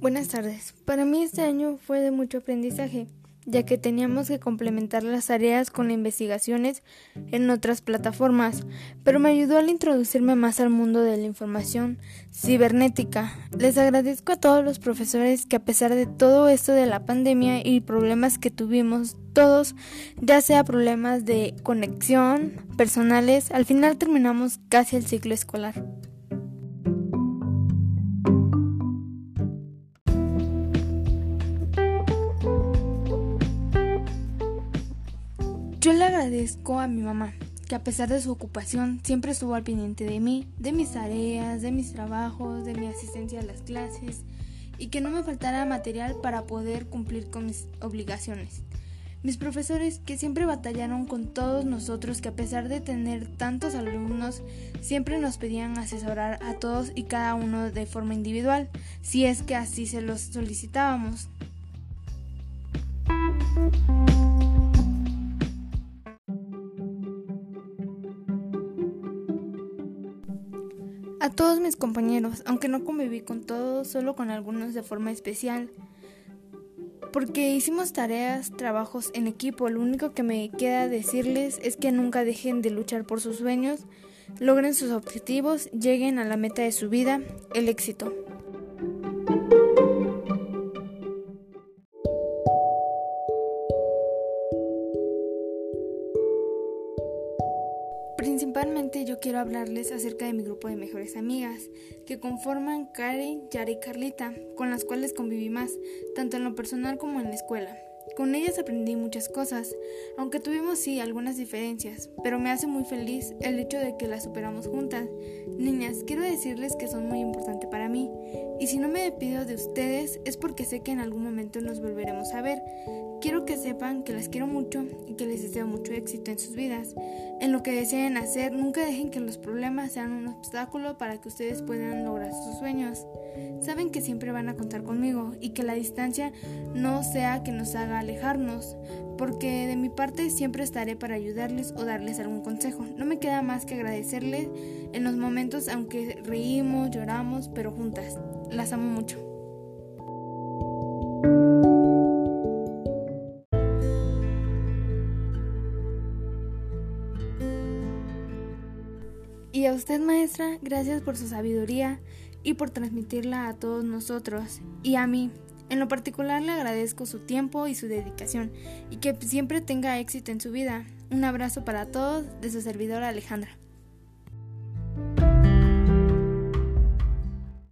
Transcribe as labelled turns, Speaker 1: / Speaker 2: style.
Speaker 1: Buenas tardes. Para mí este año fue de mucho aprendizaje, ya que teníamos que complementar las tareas con investigaciones en otras plataformas, pero me ayudó al introducirme más al mundo de la información cibernética. Les agradezco a todos los profesores que a pesar de todo esto de la pandemia y problemas que tuvimos todos, ya sea problemas de conexión, personales, al final terminamos casi el ciclo escolar. Yo le agradezco a mi mamá, que a pesar de su ocupación siempre estuvo al pendiente de mí, de mis tareas, de mis trabajos, de mi asistencia a las clases y que no me faltara material para poder cumplir con mis obligaciones. Mis profesores que siempre batallaron con todos nosotros que a pesar de tener tantos alumnos siempre nos pedían asesorar a todos y cada uno de forma individual, si es que así se los solicitábamos. A todos mis compañeros, aunque no conviví con todos, solo con algunos de forma especial. Porque hicimos tareas, trabajos en equipo, lo único que me queda decirles es que nunca dejen de luchar por sus sueños, logren sus objetivos, lleguen a la meta de su vida, el éxito. Principalmente yo quiero hablarles acerca de mi grupo de mejores amigas, que conforman Karen, Yara y Carlita, con las cuales conviví más, tanto en lo personal como en la escuela. Con ellas aprendí muchas cosas, aunque tuvimos sí algunas diferencias, pero me hace muy feliz el hecho de que las superamos juntas. Niñas, quiero decirles que son muy importantes para mí, y si no me despido de ustedes es porque sé que en algún momento nos volveremos a ver. Quiero que sepan que las quiero mucho y que les deseo mucho éxito en sus vidas. En lo que deseen hacer, nunca dejen que los problemas sean un obstáculo para que ustedes puedan lograr sus sueños. Saben que siempre van a contar conmigo y que la distancia no sea que nos haga alejarnos, porque de mi parte siempre estaré para ayudarles o darles algún consejo. No me queda más que agradecerles en los momentos aunque reímos, lloramos, pero juntas. Las amo mucho. Y a usted, maestra, gracias por su sabiduría y por transmitirla a todos nosotros y a mí. En lo particular le agradezco su tiempo y su dedicación y que siempre tenga éxito en su vida. Un abrazo para todos de su servidora Alejandra.